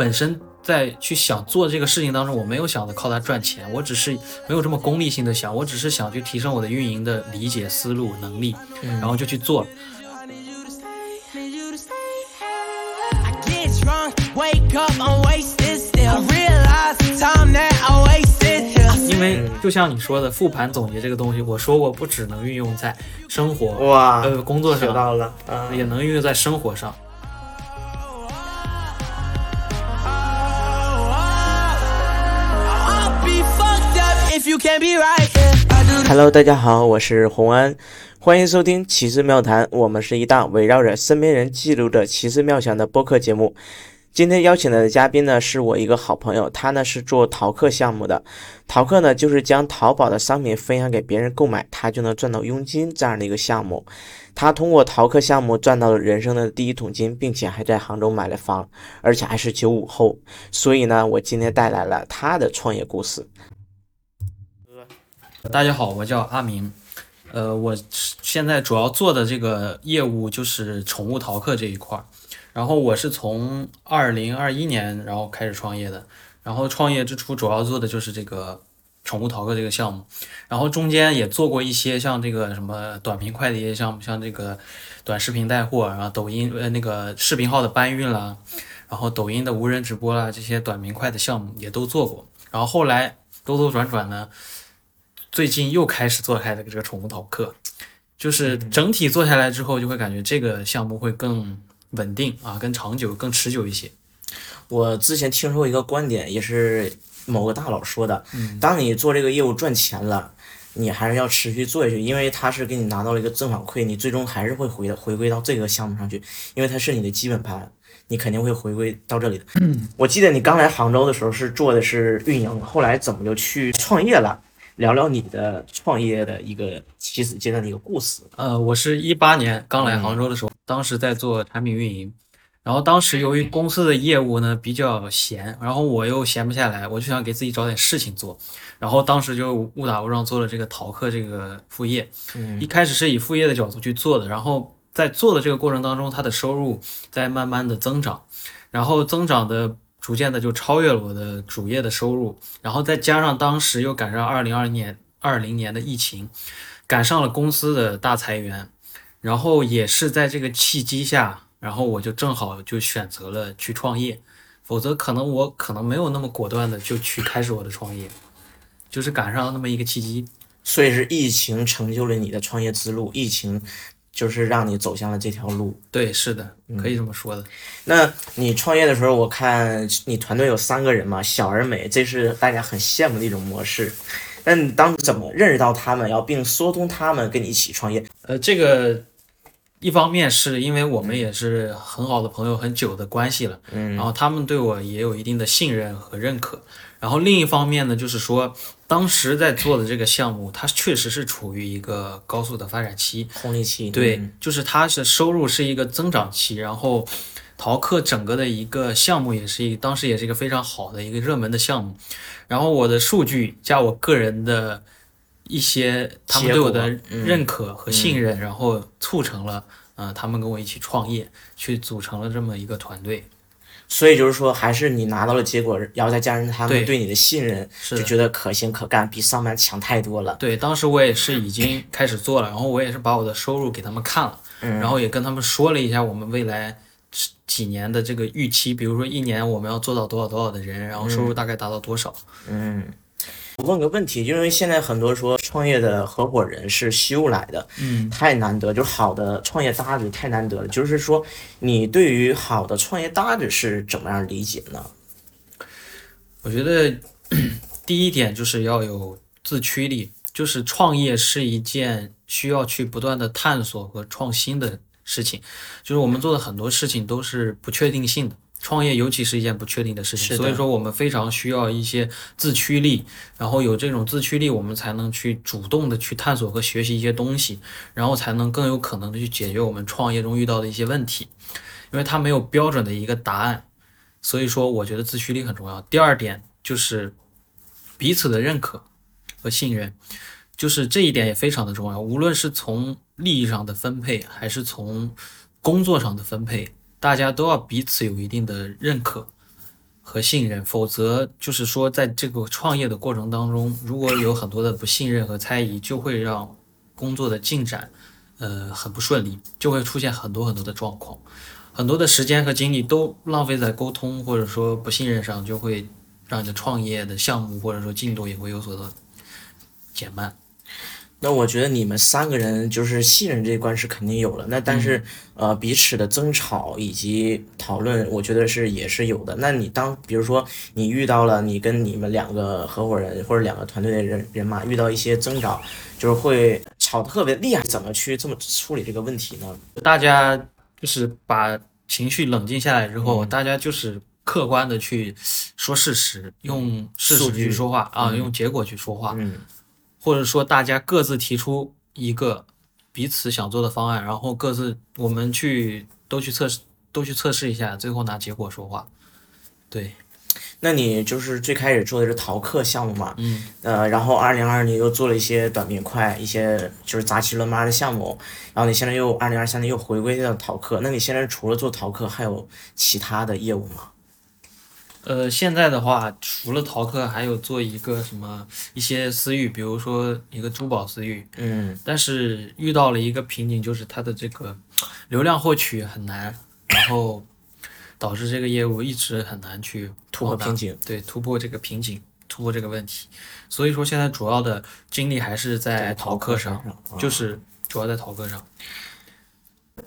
本身在去想做这个事情当中，我没有想着靠它赚钱，我只是没有这么功利性的想，我只是想去提升我的运营的理解思路能力，然后就去做了。因为就像你说的，复盘总结这个东西，我说过不只能运用在生活哇，呃工作上，学到了，嗯，也能运用在生活上。Hello，大家好，我是洪安，欢迎收听奇思妙谈。我们是一档围绕着身边人记录着奇思妙想的播客节目。今天邀请来的嘉宾呢，是我一个好朋友，他呢是做淘客项目的。淘客呢，就是将淘宝的商品分享给别人购买，他就能赚到佣金这样的一个项目。他通过淘客项目赚到了人生的第一桶金，并且还在杭州买了房，而且还是九五后。所以呢，我今天带来了他的创业故事。大家好，我叫阿明，呃，我现在主要做的这个业务就是宠物淘客这一块儿。然后我是从二零二一年然后开始创业的，然后创业之初主要做的就是这个宠物淘客这个项目，然后中间也做过一些像这个什么短平快的一些项目，像这个短视频带货，然后抖音呃那个视频号的搬运啦，然后抖音的无人直播啦，这些短平快的项目也都做过。然后后来兜兜转转呢，最近又开始做开了这个宠物淘客，就是整体做下来之后，就会感觉这个项目会更稳定啊，更长久、更持久一些。我之前听说过一个观点，也是某个大佬说的，当你做这个业务赚钱了，你还是要持续做下去，因为它是给你拿到了一个正反馈，你最终还是会回的回归到这个项目上去，因为它是你的基本盘，你肯定会回归到这里的。我记得你刚来杭州的时候是做的是运营，后来怎么就去创业了？聊聊你的创业的一个起始阶段的一个故事。呃，我是一八年刚来杭州的时候，当时在做产品运营，然后当时由于公司的业务呢比较闲，然后我又闲不下来，我就想给自己找点事情做，然后当时就误打误撞做了这个淘客这个副业，嗯。一开始是以副业的角度去做的，然后在做的这个过程当中，它的收入在慢慢的增长，然后增长的逐渐的就超越了我的主业的收入，然后再加上当时又赶上二零二年二零年的疫情，赶上了公司的大裁员，然后也是在这个契机下，然后我就正好就选择了去创业，否则可能我可能没有那么果断的就去开始我的创业，就是赶上了那么一个契机。所以是疫情成就了你的创业之路，疫情就是让你走向了这条路。对，是的，可以这么说的。那你创业的时候，我看你团队有三个人嘛，小而美，这是大家很羡慕的一种模式。那你当时怎么认识到他们，要并说通他们跟你一起创业？呃，这个一方面是因为我们也是很好的朋友，很久的关系了，嗯，然后他们对我也有一定的信任和认可。然后另一方面呢，就是说当时在做的这个项目，它确实是处于一个高速的发展期，红利期，对，嗯。就是它是收入是一个增长期，然后淘客整个的一个项目也是一当时也是一个非常好的一个热门的项目，然后我的数据加我个人的一些他们对我的认可和信任，然后促成了呃他们跟我一起创业，去组成了这么一个团队。所以就是说，还是你拿到了结果，然后再加上他们对。对你的信任，就觉得可行可干，比上班强太多了。对，当时我也是已经开始做了，然后我也是把我的收入给他们看了，然后也跟他们说了一下我们未来几年的这个预期，比如说一年我们要做到多少多少的人，然后收入大概达到多少。我问个问题，因为现在很多说创业的合伙人是修来的，嗯，太难得，就是好的创业搭子太难得了。就是说，你对于好的创业搭子是怎么样理解呢？我觉得第一点就是要有自驱力，就是创业是一件需要去不断的探索和创新的事情。就是我们做的很多事情都是不确定性的，创业尤其是一件不确定的事情，所以说我们非常需要一些自驱力，然后有这种自驱力，我们才能去主动的去探索和学习一些东西，然后才能更有可能的去解决我们创业中遇到的一些问题，因为它没有标准的一个答案。所以说，我觉得自驱力很重要。第二点就是彼此的认可和信任，就是这一点也非常的重要。无论是从利益上的分配，还是从工作上的分配，大家都要彼此有一定的认可。和信任，否则就是说在这个创业的过程当中，如果有很多的不信任和猜疑，就会让工作的进展，呃，很不顺利，就会出现很多很多的状况，很多的时间和精力都浪费在沟通或者说不信任上，就会让你的创业的项目或者说进度也会有所的减慢。那我觉得你们三个人就是信任这一关是肯定有了，那但是、呃彼此的争吵以及讨论，我觉得是也是有的。那你当比如说你遇到了你跟你们两个合伙人或者两个团队的人人马遇到一些争吵，就是会吵得特别厉害，怎么去这么处理这个问题呢？大家就是把情绪冷静下来之后，大家就是客观的去说事实，用事实数据去说话啊，用结果去说话，嗯或者说大家各自提出一个彼此想做的方案，然后各自我们去都去测试，都去测试一下，最后拿结果说话。对，那你就是最开始做的是淘客项目嘛？嗯，呃，然后二零二年又做了一些短平快，一些就是杂七乱八的项目，然后你现在又二零二三年又回归到淘客，那你现在除了做淘客，还有其他的业务吗？呃，现在的话，除了淘客，还有做一个什么一些私域，比如说一个珠宝私域，嗯，但是遇到了一个瓶颈，就是它的这个流量获取很难，然后导致这个业务一直很难去突破瓶颈。对，突破这个瓶颈，突破这个问题。所以说现在主要的精力还是在淘客上，上，就是主要在淘客上。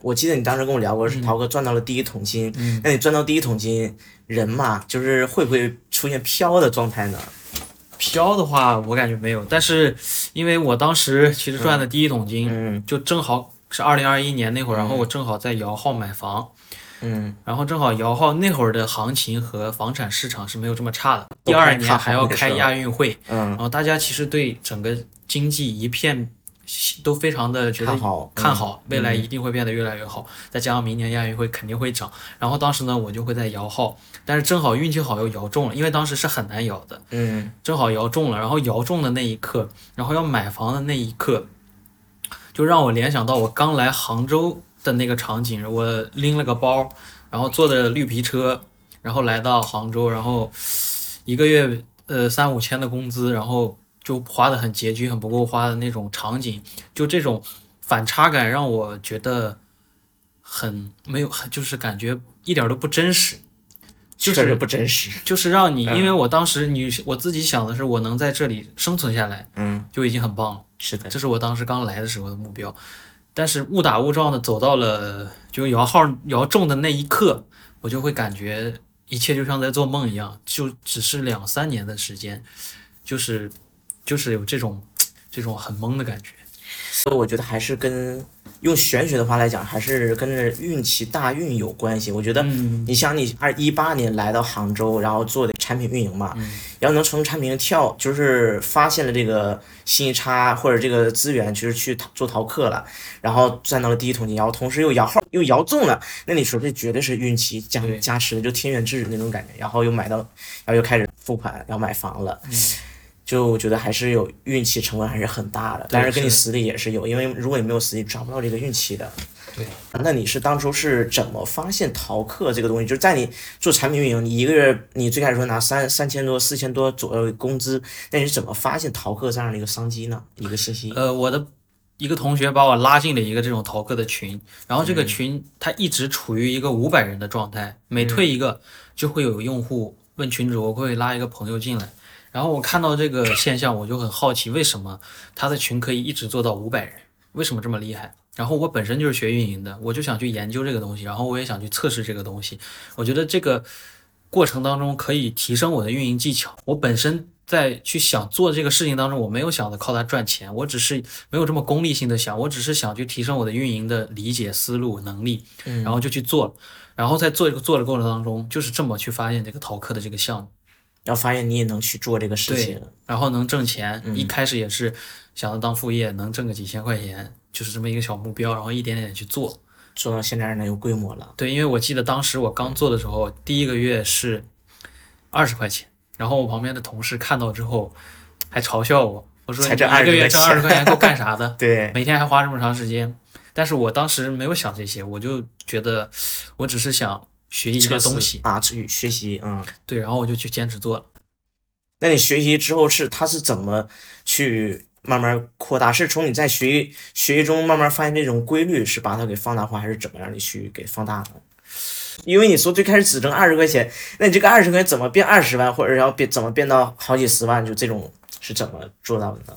我记得你当时跟我聊过，是涛哥赚到了第一桶金。那你赚到第一桶金，人嘛，就是会不会出现飘的状态呢？飘的话，我感觉没有，但是因为我当时其实赚的第一桶金，嗯。就正好是二零二一年那会儿，然后我正好在摇号买房，嗯，然后正好摇号那会儿的行情和房产市场是没有这么差的。第二年还要开亚运会，嗯。然后大家其实对整个经济一片都非常的觉得看好看好，未来嗯一定会变得越来越好。再加上明年亚运会肯定会涨，然后当时呢我就会在摇号，但是正好运气好又摇中了，因为当时是很难摇的，嗯正好摇中了，然后摇中的那一刻，然后要买房的那一刻，就让我联想到我刚来杭州的那个场景。我拎了个包，然后坐的绿皮车，然后来到杭州，然后一个月呃三五千的工资，然后就花的很拮据、很不够花的那种场景，就这种反差感让我觉得很没有，很就是感觉一点都不真实。就是不真实。就是让你，嗯因为我当时你我自己想的是，我能在这里生存下来嗯，就已经很棒了，是的这。是我当时刚来的时候的目标。但是误打误撞的走到了就摇号摇中的那一刻，我就会感觉一切就像在做梦一样，就只是两三年的时间，就是就是有这种这种很懵的感觉。所以我觉得还是跟用玄学的话来讲，还是跟着运气大运有关系。我觉得嗯你像你二一八年来到杭州，然后做的产品运营嘛，嗯然后能从产品跳，就是发现了这个信息差或者这个资源，就是去做淘客了，然后赚到了第一桶金，然后同时又摇号又摇中了，那你说这绝对是运气加加持的，就天选之人那种感觉。然后又买到，然后又开始付款，然后买房了。嗯就我觉得还是有运气成分还是很大的，但是跟你实力也是有，因为如果你没有实力，找不到这个运气的。对，那你是当初是怎么发现淘客这个东西？就是在你做产品运营，你一个月你最开始说拿三三千多、四千多左右的工资，那你是怎么发现淘客这样的一个商机呢？一个信息？呃，我的一个同学把我拉进了一个这种淘客的群，然后这个群它一直处于一个五百人的状态，每退一个就会有用户问群主，我会拉一个朋友进来。然后我看到这个现象，我就很好奇，为什么他的群可以一直做到五百人？为什么这么厉害？然后我本身就是学运营的，我就想去研究这个东西，然后我也想去测试这个东西。我觉得这个过程当中可以提升我的运营技巧。我本身在去想做这个事情当中，我没有想着靠它赚钱，我只是没有这么功利性的想，我只是想去提升我的运营的理解思路能力，然后就去做了。然后在做这个做的过程当中，就是这么去发现这个淘客的这个项目。然后发现你也能去做这个事情对，然后能挣钱。一开始也是想着当副业，能挣个几千块钱，就是这么一个小目标，然后一点点去做。做到现在呢有规模了。对，因为我记得当时我刚做的时候，第一个月是二十块钱，然后我旁边的同事看到之后还嘲笑我，我说才挣你一个月挣二十块钱够干啥的？对，每天还花这么长时间。但是我当时没有想这些，我就觉得我只是想学习一个东西，啊，去学习，嗯。对，然后我就去坚持做了。那你学习之后是他是怎么去慢慢扩大？是从你在学习学习中慢慢发现这种规律，是把它给放大化，还是怎么样你去给放大呢？因为你说最开始只挣二十块钱，那你这个二十块钱怎么变二十万，或者要变怎么变到好几十万？就这种是怎么做到的呢？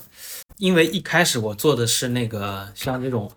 因为一开始我做的是那个像这种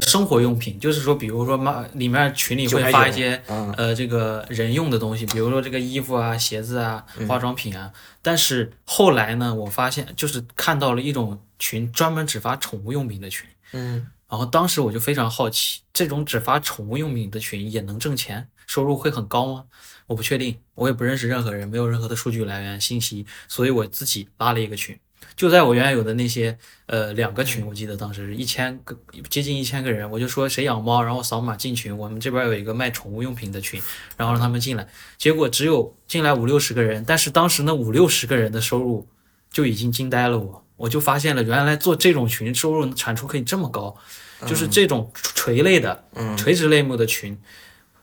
生活用品，就是说，比如说妈里面群里会发一些嗯呃这个人用的东西，比如说这个衣服啊、鞋子啊、化妆品啊。但是后来呢，我发现就是看到了一种群，专门只发宠物用品的群。嗯然后当时我就非常好奇，这种只发宠物用品的群也能挣钱，收入会很高吗？我不确定，我也不认识任何人，没有任何的数据来源信息，所以我自己拉了一个群，就在我原来有的那些呃两个群，我记得当时是一千个接近一千个人，我就说谁养猫，然后扫码进群，我们这边有一个卖宠物用品的群，然后让他们进来，结果只有进来五六十个人，但是当时那五六十个人的收入就已经惊呆了我，我就发现了原来做这种群收入产出可以这么高。就是这种垂类的、垂直类目的群，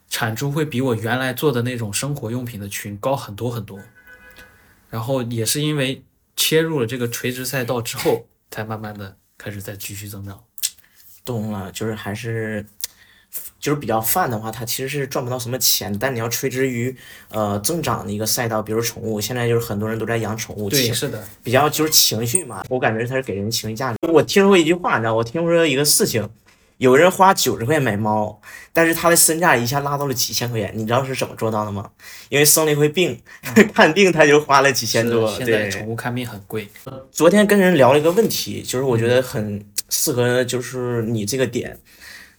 产出会比我原来做的那种生活用品的群高很多很多。然后也是因为切入了这个垂直赛道之后，才慢慢的开始在继续增长。懂了，就是还是。就是比较泛的话，它其实是赚不到什么钱，但你要垂直于呃增长的一个赛道，比如宠物，现在就是很多人都在养宠物，对，是的，比较就是情绪嘛，我感觉它是给人情绪价值。我听说过一句话，你知道，我听说一个事情，有人花九十块钱买猫，但是他的身价一下拉到了几千块钱，你知道是怎么做到的吗？因为生了一回病，看病他就花了几千多。现在，宠物看病很贵。昨天跟人聊了一个问题，就是我觉得很适合，就是你这个点。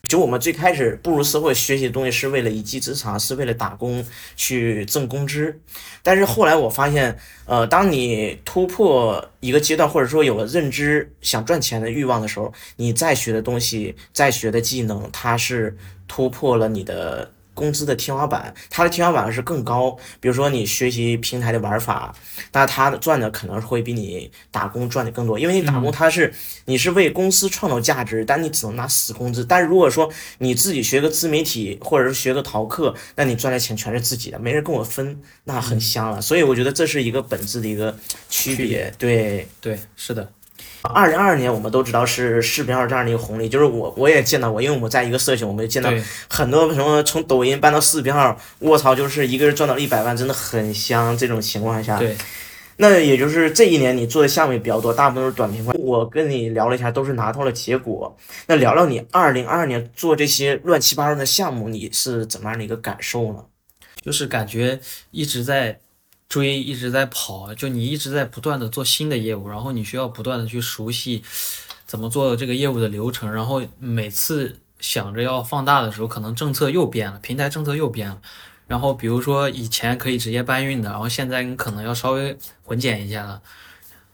就我们最开始步入社会学习的东西是为了一技之长，是为了打工去挣工资。但是后来我发现，呃，当你突破一个阶段，或者说有了认知、想赚钱的欲望的时候，你再学的东西、再学的技能，它是突破了你的工资的天花板，它的天花板是更高。比如说你学习平台的玩法，那它赚的可能会比你打工赚的更多，因为你打工它是、你是为公司创造价值，但你只能拿死工资。但是如果说你自己学个自媒体，或者是学个淘客，那你赚的钱全是自己的，没人跟我分，那很香了。所以我觉得这是一个本质的一个。区别对，对，是的，二零二二年我们都知道是视频号这样的一个红利，就是我我也见到过，因为我们在一个社群，我们也见到，很多什么从抖音搬到视频号，卧槽，就是一个人赚到一百万，真的很香。这种情况下，对，那也就是这一年你做的项目也比较多，大部分都是短平快。我跟你聊了一下，都是拿到了结果。那聊聊你二零二二年做这些乱七八糟的项目，你是怎么样的一个感受呢？就是感觉一直在追，一直在跑，就你一直在不断的做新的业务，然后你需要不断的去熟悉怎么做这个业务的流程，然后每次想着要放大的时候，可能政策又变了，平台政策又变了。然后比如说以前可以直接搬运的，然后现在你可能要稍微混剪一下了。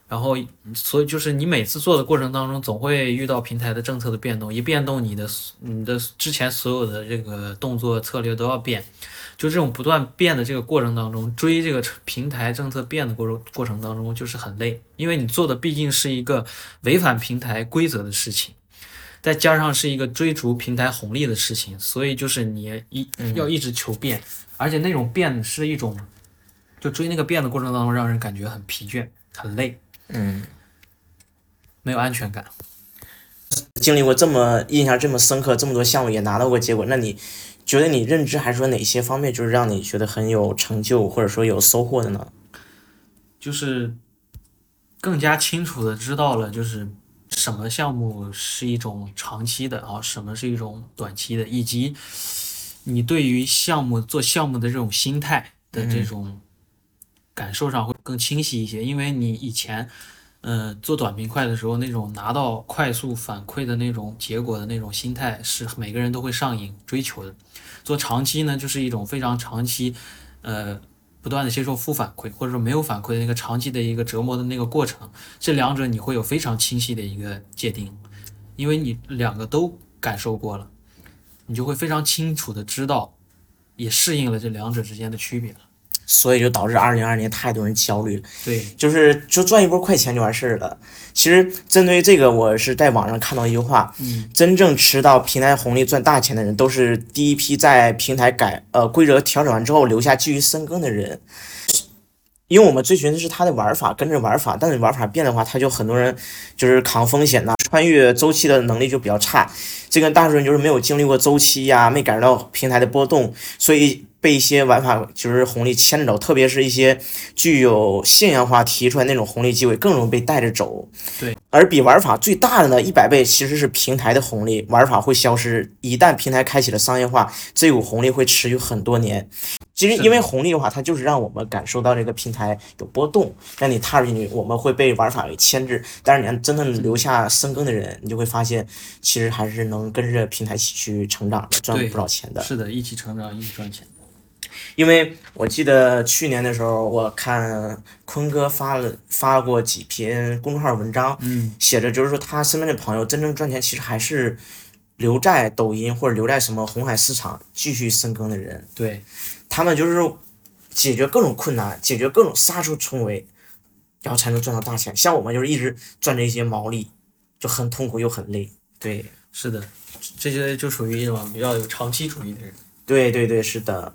然后，所以就是你每次做的过程当中，总会遇到平台的政策的变动，一变动，你的你的之前所有的这个动作策略都要变。就这种不断变的这个过程当中，追这个平台政策变的过程过程当中，就是很累，因为你做的毕竟是一个违反平台规则的事情，再加上是一个追逐平台红利的事情，所以就是你一要一直求变，而且那种变是一种，就追那个变的过程当中，让人感觉很疲倦、很累，嗯，没有安全感。经历过这么印象这么深刻，这么多项目也拿到过结果，那你觉得你认知还是说哪些方面就是让你觉得很有成就，或者说有收获的呢？就是更加清楚的知道了，就是什么项目是一种长期的啊，什么是一种短期的，以及你对于项目做项目的这种心态的这种感受上会更清晰一些，因为你以前。呃，做短平快的时候，那种拿到快速反馈的那种结果的那种心态，是每个人都会上瘾追求的。做长期呢，就是一种非常长期，呃，不断的接受负反馈，或者说没有反馈的那个长期的一个折磨的那个过程，这两者你会有非常清晰的一个界定，因为你两个都感受过了，你就会非常清楚的知道，也适应了这两者之间的区别。所以就导致二零二二年太多人焦虑了。对，就是就赚一波快钱就完事儿了。其实针对这个，我是在网上看到一句话，嗯，真正吃到平台红利赚大钱的人，都是第一批在平台改呃规则调整完之后留下继续深耕的人。因为我们追寻的是它的玩法，跟着玩法，但是玩法变的话，它就很多人就是扛风险呐、穿越周期的能力就比较差。这跟大多数人就是没有经历过周期呀、没感受到平台的波动，所以被一些玩法就是红利牵着走，特别是一些具有信仰化提出来那种红利机会，更容易被带着走。对，而比玩法最大的呢，一百倍其实是平台的红利，玩法会消失。一旦平台开启了商业化，这股红利会持续很多年。其实因为红利的话，它就是让我们感受到这个平台有波动，让你踏入进去，我们会被玩法给牵制。但是你要真正留下深耕的人，你就会发现，其实还是能跟着平台一起去成长的，赚不少钱的。是的，一起成长，一起赚钱。因为我记得去年的时候，我看坤哥发了发过几篇公众号文章，嗯，写着就是说他身边的朋友真正赚钱，其实还是留在抖音或者留在什么红海市场继续深耕的人。对，他们就是解决各种困难，解决各种杀出重围，然后才能赚到大钱。像我们就是一直赚着一些毛利，就很痛苦又很累。对，是的，这些就属于一种比较有长期主义的人。对对对，是的。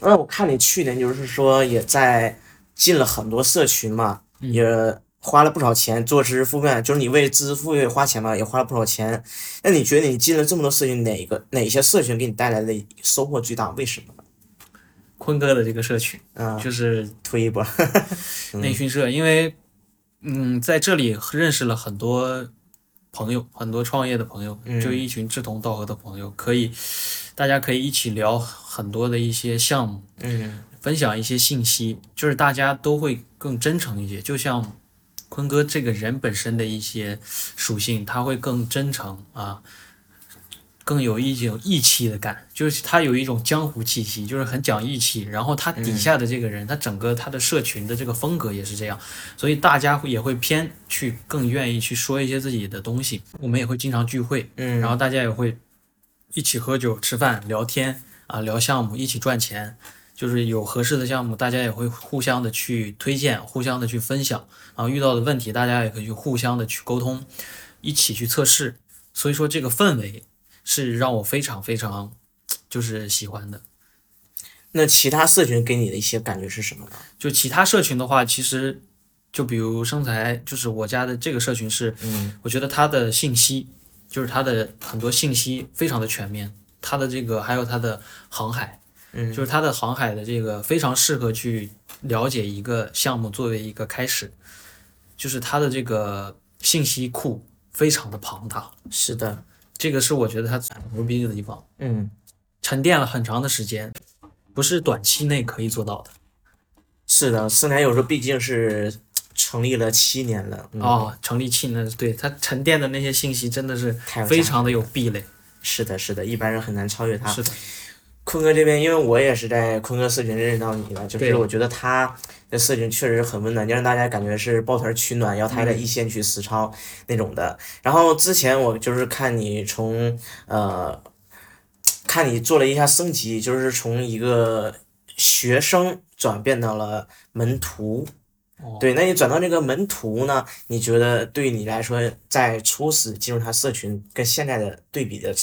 那我看你去年就是说也在进了很多社群嘛，也花了不少钱做知识付费，就是你为知识付费花钱嘛，也花了不少钱。那你觉得你进了这么多社群，哪个哪些社群给你带来的收获最大？为什么？坤哥的这个社群嗯，就是推一波。内训社，因为嗯，在这里认识了很多朋友，很多创业的朋友，就一群志同道合的朋友，可以大家可以一起聊很多的一些项目，嗯分享一些信息，就是大家都会更真诚一些。就像坤哥这个人本身的一些属性，他会更真诚啊，更有一种义气的感，就是他有一种江湖气息，就是很讲义气。然后他底下的这个人，他整个他的社群的这个风格也是这样，所以大家会也会偏去更愿意去说一些自己的东西。我们也会经常聚会，嗯，然后大家也会一起喝酒、吃饭、聊天啊，聊项目，一起赚钱。就是有合适的项目，大家也会互相的去推荐，互相的去分享，然后遇到的问题，大家也可以去互相的去沟通，一起去测试。所以说这个氛围是让我非常非常就是喜欢的。那其他社群给你的一些感觉是什么呢？就其他社群的话，其实就比如生财，就是我家的这个社群是，嗯我觉得它的信息，就是它的很多信息非常的全面，它的这个还有它的航海，嗯。就是它的航海的这个非常适合去了解一个项目作为一个开始，就是它的这个信息库非常的庞大，是的，这个是我觉得它很牛逼的地方，嗯，沉淀了很长的时间，不是短期内可以做到的。是的，四年有时候毕竟是成立了七年了，嗯、哦，成立七年，对它沉淀的那些信息真的是非常的有壁垒。是的，是的，一般人很难超越他。是的，坤哥这边，因为我也是在坤哥社群认识到你的，就是我觉得他的社群确实很温暖，就让大家感觉是抱团取暖，要他还在一线去实操那种的。然后之前我就是看你从呃，看你做了一下升级，就是从一个学生转变到了门徒。哦对，那你转到这个门徒呢？你觉得对你来说，在初始进入他社群跟现在的对比的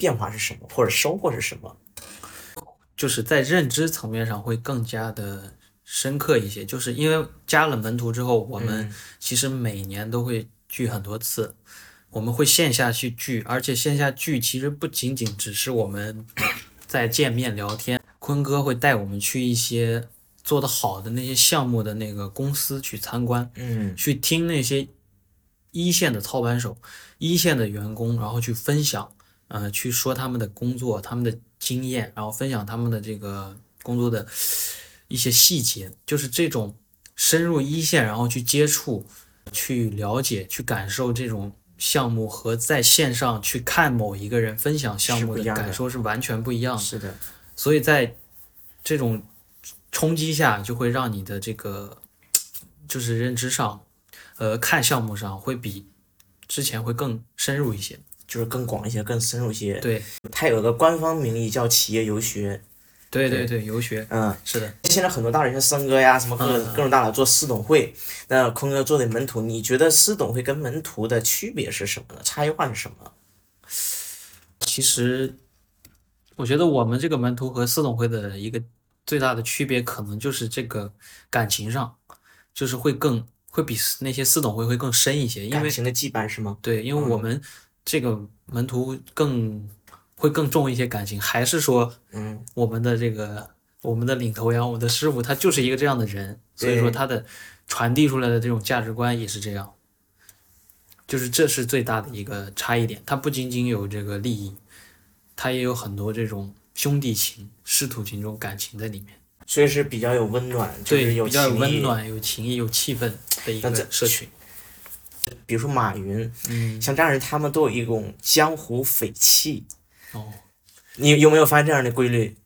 变化是什么，或者收获是什么？就是在认知层面上会更加的深刻一些。就是因为加了门徒之后，我们嗯其实每年都会聚很多次，我们会线下去聚，而且线下聚其实不仅仅只是我们 在见面聊天，坤哥会带我们去一些做得好的那些项目的那个公司去参观，嗯去听那些一线的操盘手、一线的员工，然后去分享，呃，去说他们的工作、他们的经验，然后分享他们的这个工作的一些细节，就是这种深入一线，然后去接触、去了解、去感受这种项目和在线上去看某一个人分享项目的感受是完全不一样的。是的，所以在这种冲击下，就会让你的这个就是认知上，呃，看项目上会比之前会更深入一些。就是更广一些，更深入一些。，对，它有个官方名义叫企业游学。对对对，游学嗯，是的。现在很多大人像森哥呀，什么各嗯各种大佬做私董会，那坤哥做的门徒，你觉得私董会跟门徒的区别是什么呢？差异化是什么？其实，我觉得我们这个门徒和私董会的一个最大的区别，可能就是这个感情上，就是会更会比那些私董会会更深一些，因为感情的羁绊是吗？对，因为我们这个门徒更会更重一些感情，还是说，嗯，我们的这个我们的领头羊，我们的师傅，他就是一个这样的人，所以说他的传递出来的这种价值观也是这样，就是这是最大的一个差异点。他不仅仅有这个利益，他也有很多这种兄弟情、师徒情这种感情在里面。所以是比较有温暖，就是对，有比较有。温暖、有情谊、有气氛的一个社群。比如说马云，嗯，像这样人，他们都有一种江湖匪气。哦，你有没有发现这样的规律？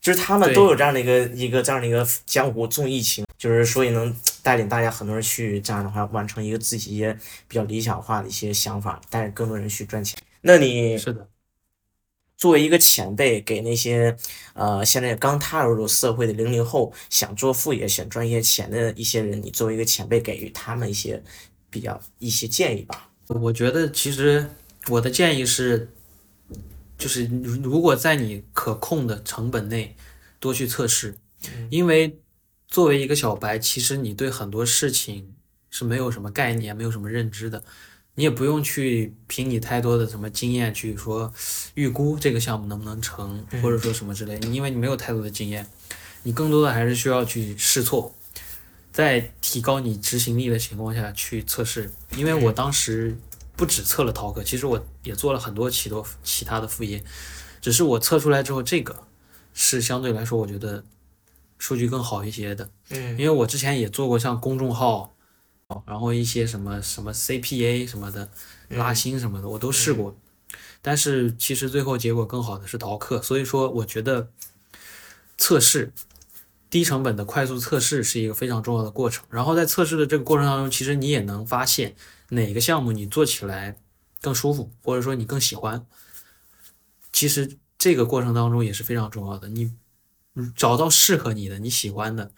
就是他们都有这样的一个一个这样的一个江湖重义情，就是所以能带领大家很多人去这样的话完成一个自己一些比较理想化的一些想法，带着更多人去赚钱。那你是的。作为一个前辈，给那些呃现在刚踏入社会的零零后，想做副业、想赚一些钱的一些人，你作为一个前辈，给予他们一些比较一些建议吧。我觉得其实我的建议是，就是如如果在你可控的成本内多去测试，因为作为一个小白，其实你对很多事情是没有什么概念、没有什么认知的，你也不用去凭你太多的什么经验去说预估这个项目能不能成，或者说什么之类的，因为你没有太多的经验，你更多的还是需要去试错。在提高你执行力的情况下去测试，因为我当时不只测了淘客，其实我也做了很多其多其他的副业，只是我测出来之后，这个是相对来说我觉得数据更好一些的，嗯。因为我之前也做过像公众号，然后一些什么什么 CPA 什么的拉新什么的，我都试过，但是其实最后结果更好的是淘客，所以说我觉得测试。低成本的快速测试是一个非常重要的过程。然后在测试的这个过程当中，其实你也能发现哪个项目你做起来更舒服，或者说你更喜欢。其实这个过程当中也是非常重要的。你找到适合你的、你喜欢的，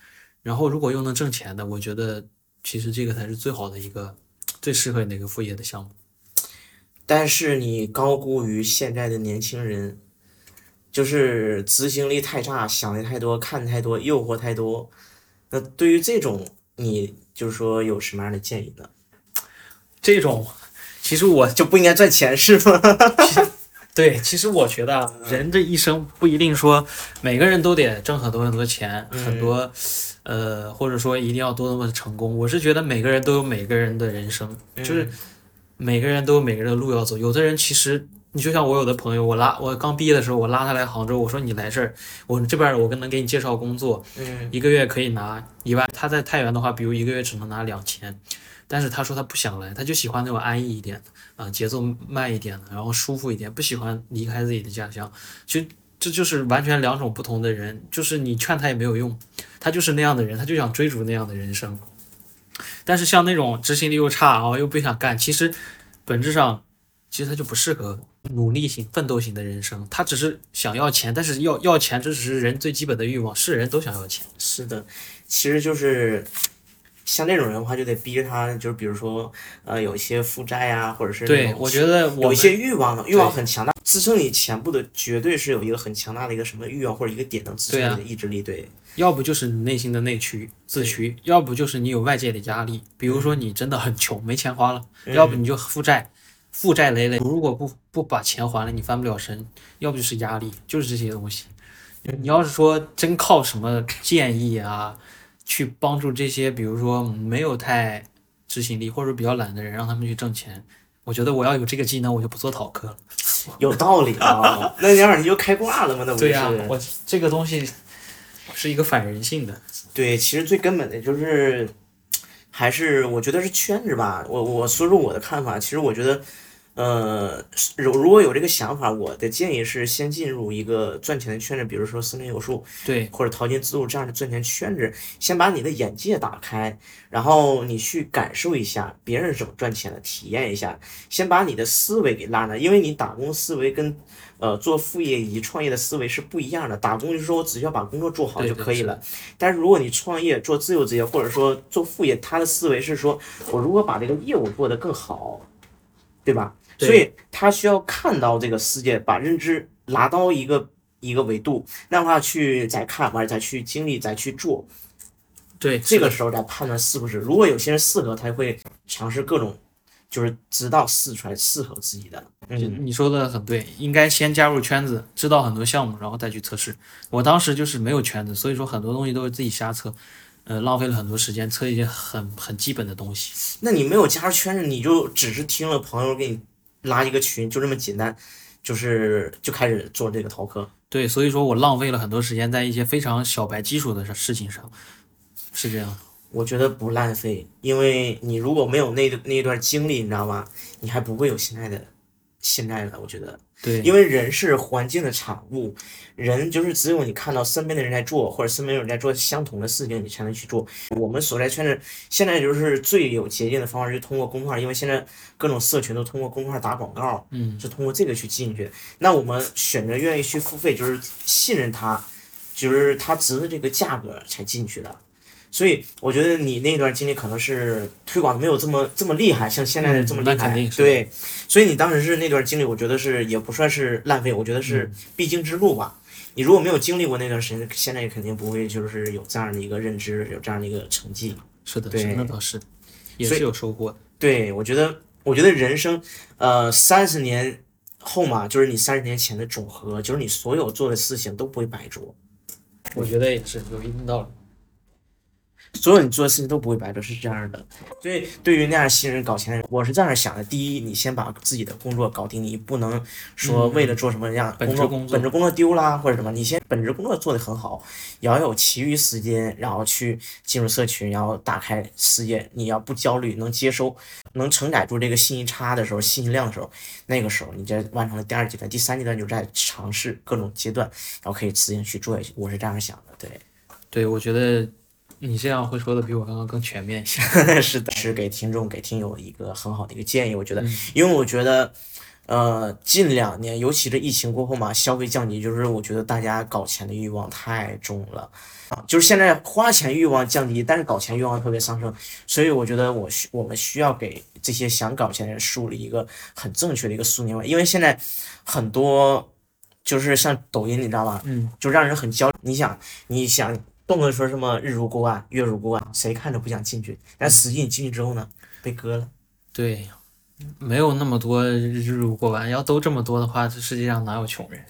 然后如果又能挣钱的，我觉得其实这个才是最好的一个最适合你的一个副业的项目。但是你高估于现在的年轻人，就是执行力太差，想的太多，看太多，诱惑太多。那对于这种，你就是说有什么样的建议呢？这种其实我就不应该赚钱是吗？对，其实我觉得啊，人这一生不一定说每个人都得挣很多很多钱，很多，呃，或者说一定要多么的成功。我是觉得每个人都有每个人的人生，就是每个人都有每个人的路要走。有的人其实，你就像我有的朋友，我拉我刚毕业的时候，我拉他来杭州，我说你来这儿，我这边儿我跟能给你介绍工作，嗯一个月可以拿一万。他在太原的话，比如一个月只能拿两千，但是他说他不想来，他就喜欢那种安逸一点的。啊、节奏慢一点的，然后舒服一点，不喜欢离开自己的家乡。其实这就是完全两种不同的人，就是你劝他也没有用，他就是那样的人，他就想追逐那样的人生。但是像那种执行力又差啊、又不想干，其实本质上其实他就不适合努力型、奋斗型的人生。他只是想要钱，但是要要钱，这只是人最基本的欲望，是人都想要钱。是的，其实就是像那种人的话，就得逼着他，就是比如说呃，有一些负债啊，或者是对，我觉得我有一些欲望的，欲望很强大，支撑你前部的绝对是有一个很强大的一个什么欲望或者一个点能支撑你的意志力。对，要不就是你内心的内驱自驱，要不就是你有外界的压力，比如说你真的很穷，没钱花了，要不你就负债，负债累累，如果不不把钱还了，你翻不了身，要不就是压力，就是这些东西。你要是说真靠什么建议啊，去帮助这些，比如说没有太执行力或者比较懒的人，让他们去挣钱，我觉得我要有这个技能，我就不做逃课了。有道理啊，那样你就开挂了嘛，那不是？对呀、我这个东西是一个反人性的。对，其实最根本的就是，还是我觉得是圈子吧。我我说说我的看法，其实我觉得，呃，如如果有这个想法，我的建议是先进入一个赚钱的圈子，比如说森林有数对或者淘金自助这样的赚钱圈子，先把你的眼界打开，然后你去感受一下别人是怎么赚钱的，体验一下，先把你的思维给拉上来，因为你打工思维跟呃做副业以及创业的思维是不一样的。打工就是说我只需要把工作做好就可以了，但是如果你创业做自由职业，或者说做副业，他的思维是说我如何把这个业务做得更好，对吧？对所以他需要看到这个世界，把认知拉到一个一个维度，那样的话去再看，完了再去经历，再去做，对，这个时候再判断是不是。如果有些人适合，他会尝试各种，就是知道试出来适合自己的。嗯，你说的很对，应该先加入圈子，知道很多项目，然后再去测试。我当时就是没有圈子，所以说很多东西都是自己瞎测，呃，浪费了很多时间测一些很很基本的东西。那你没有加入圈子，你就只是听了朋友给你拉一个群，就这么简单，就是就开始做这个逃课。对，所以说我浪费了很多时间在一些非常小白基础的事事情上，是这样。我觉得不浪费，因为你如果没有那那一段经历，你知道吗？你还不会有现在的现在的。我觉得，对，因为人是环境的产物，人就是只有你看到身边的人在做，或者身边有人在做相同的事情，你才能去做。我们所在圈子现在就是最有捷径的方法，就是通过公号，因为现在各种社群都通过公号打广告，嗯，是通过这个去进去。那我们选择愿意去付费，就是信任他，就是他值的这个价格才进去的。所以我觉得你那段经历可能是推广的没有这么这么厉害，像现在的这么厉害。嗯肯定是对，所以你当时是那段经历，我觉得是也不算是浪费，我觉得是嗯必经之路吧。你如果没有经历过那段时间，现在也肯定不会就是有这样的一个认知，有这样的一个成绩。是的，对是那倒是，也是有收获的。对，我觉得，我觉得人生，呃，三十年后嘛，就是你三十年前的总和，就是你所有做的事情都不会白做，我觉得也是有一定道理。所有你做的事情都不会白做，是这样的。所以对于那样新人搞钱的人，我是这样想的：第一，你先把自己的工作搞定，你不能说为了做什么样、工作本职工作本职工作丢啦或者什么，你先本职工作做得很好，也要有其余时间，然后去进入社群，然后打开视野。你要不焦虑，能接收，能承载住这个信息差的时候、信息量的时候，那个时候你再完成了第二阶段、第三阶段，就在尝试各种阶段，然后可以直接去做下去。我是这样想的，对。对，我觉得你这样会说的比我刚刚更全面一些。是的，是给听众、给听友一个很好的一个建议。我觉得，因为我觉得，呃，近两年，尤其是疫情过后嘛，消费降级，就是我觉得大家搞钱的欲望太重了啊，就是现在花钱欲望降低，但是搞钱欲望特别上升。所以我觉得我需我们需要给这些想搞钱的人树立一个很正确的一个诉念观，因为现在很多就是像抖音，你知道吧？嗯，就让人很焦虑。你想，你想动不动说什么日入过万、月入过万，谁看着不想进去？但实际你进去之后呢，被割了。对，没有那么多日入过万，要都这么多的话，这世界上哪有穷人？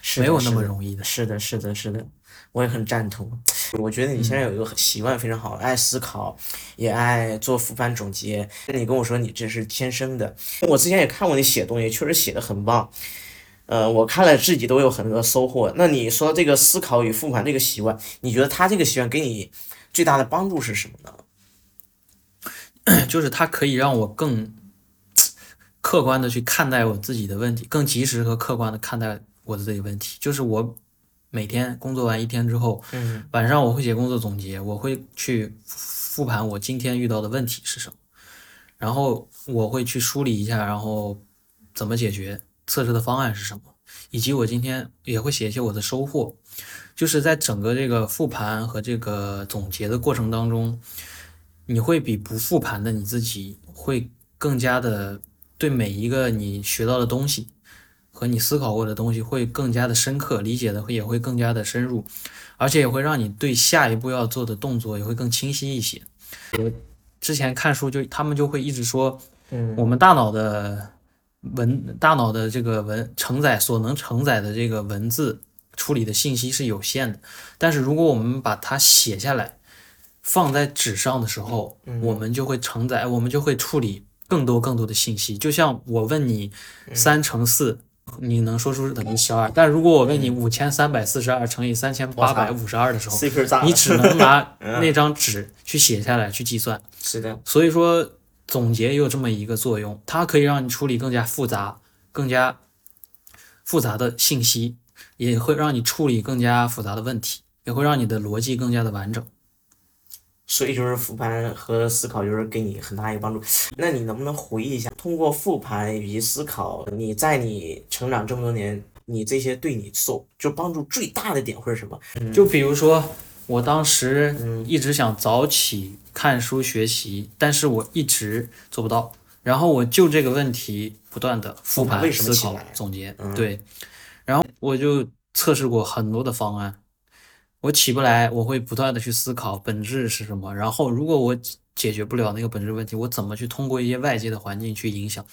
是没有那么容易的。是的，是的，是的，我也很赞同。我觉得你现在有一个习惯非常好，爱思考，也爱做复盘总结。你跟我说你这是天生的，我之前也看过你写东西，确实写的很棒。呃，我看了自己都有很多收获。那你说这个思考与复盘这个习惯，你觉得他这个习惯给你最大的帮助是什么呢？就是它可以让我更客观的去看待我自己的问题，更及时和客观的看待我的这个问题。就是我每天工作完一天之后，嗯晚上我会写工作总结，我会去复盘我今天遇到的问题是什么，然后我会去梳理一下，然后怎么解决，测试的方案是什么，以及我今天也会写一些我的收获。就是在整个这个复盘和这个总结的过程当中，你会比不复盘的你自己会更加的对每一个你学到的东西和你思考过的东西会更加的深刻，理解的会也会更加的深入，而且也会让你对下一步要做的动作也会更清晰一些。我之前看书就他们就会一直说，嗯我们大脑的文大脑的这个文承载所能承载的这个文字处理的信息是有限的，但是如果我们把它写下来，放在纸上的时候，我们就会承载，我们就会处理更多更多的信息。就像我问你三乘四。你能说出等于十二，但如果我问你五千三百四十二乘以三千八百五十二的时候你只能拿那张纸去写下来去计算。是的，所以说，总结也有这么一个作用，它可以让你处理更加复杂、更加复杂的信息，也会让你处理更加复杂的问题，也会让你的逻辑更加的完整。所以就是复盘和思考就是给你很大一个帮助。那你能不能回忆一下，通过复盘以及思考，你在你成长这么多年，你这些对你所就帮助最大的点会是什么？就比如说，我当时嗯一直想早起看书学习，但是我一直做不到。然后我就这个问题不断的复盘、思考、总结，嗯对。然后我就测试过很多的方案，我起不来，我会不断的去思考本质是什么。然后如果我解解决不了那个本质问题，我怎么去通过一些外界的环境去影响？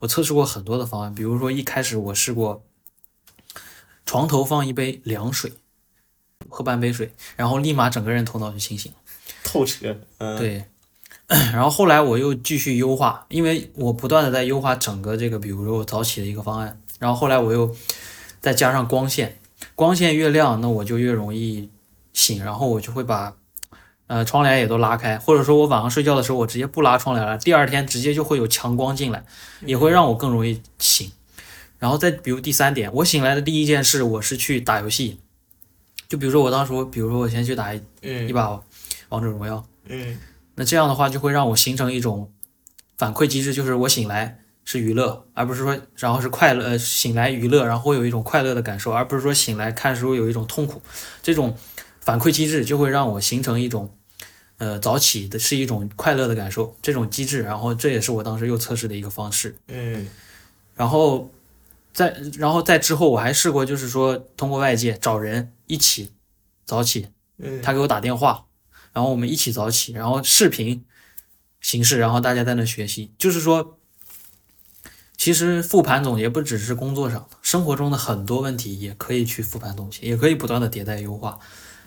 我测试过很多的方案，比如说一开始我试过床头放一杯凉水。喝半杯水，然后立马整个人头脑就清醒了。透彻，嗯，，对，然后后来我又继续优化，因为我不断的在优化整个这个，比如说我早起的一个方案。然后后来我又再加上光线，光线越亮，那我就越容易醒，然后我就会把呃窗帘也都拉开，或者说我晚上睡觉的时候我直接不拉窗帘了，第二天直接就会有强光进来，也会让我更容易醒。然后再比如第三点，我醒来的第一件事，我是去打游戏。就比如说我当时我，比如说我先去打一嗯一把王者荣耀，嗯那这样的话就会让我形成一种反馈机制，就是我醒来是娱乐，而不是说然后是快乐，呃，醒来娱乐，然后会有一种快乐的感受，而不是说醒来看书有一种痛苦。这种反馈机制就会让我形成一种，呃，早起的是一种快乐的感受，这种机制，然后这也是我当时又测试的一个方式。嗯然后在然后在之后我还试过，就是说通过外界找人一起早起，嗯，他给我打电话，然后我们一起早起，然后视频形式，然后大家在那学习。就是说，其实复盘总结不只是工作上的，生活中的很多问题也可以去复盘总结，也可以不断的迭代优化。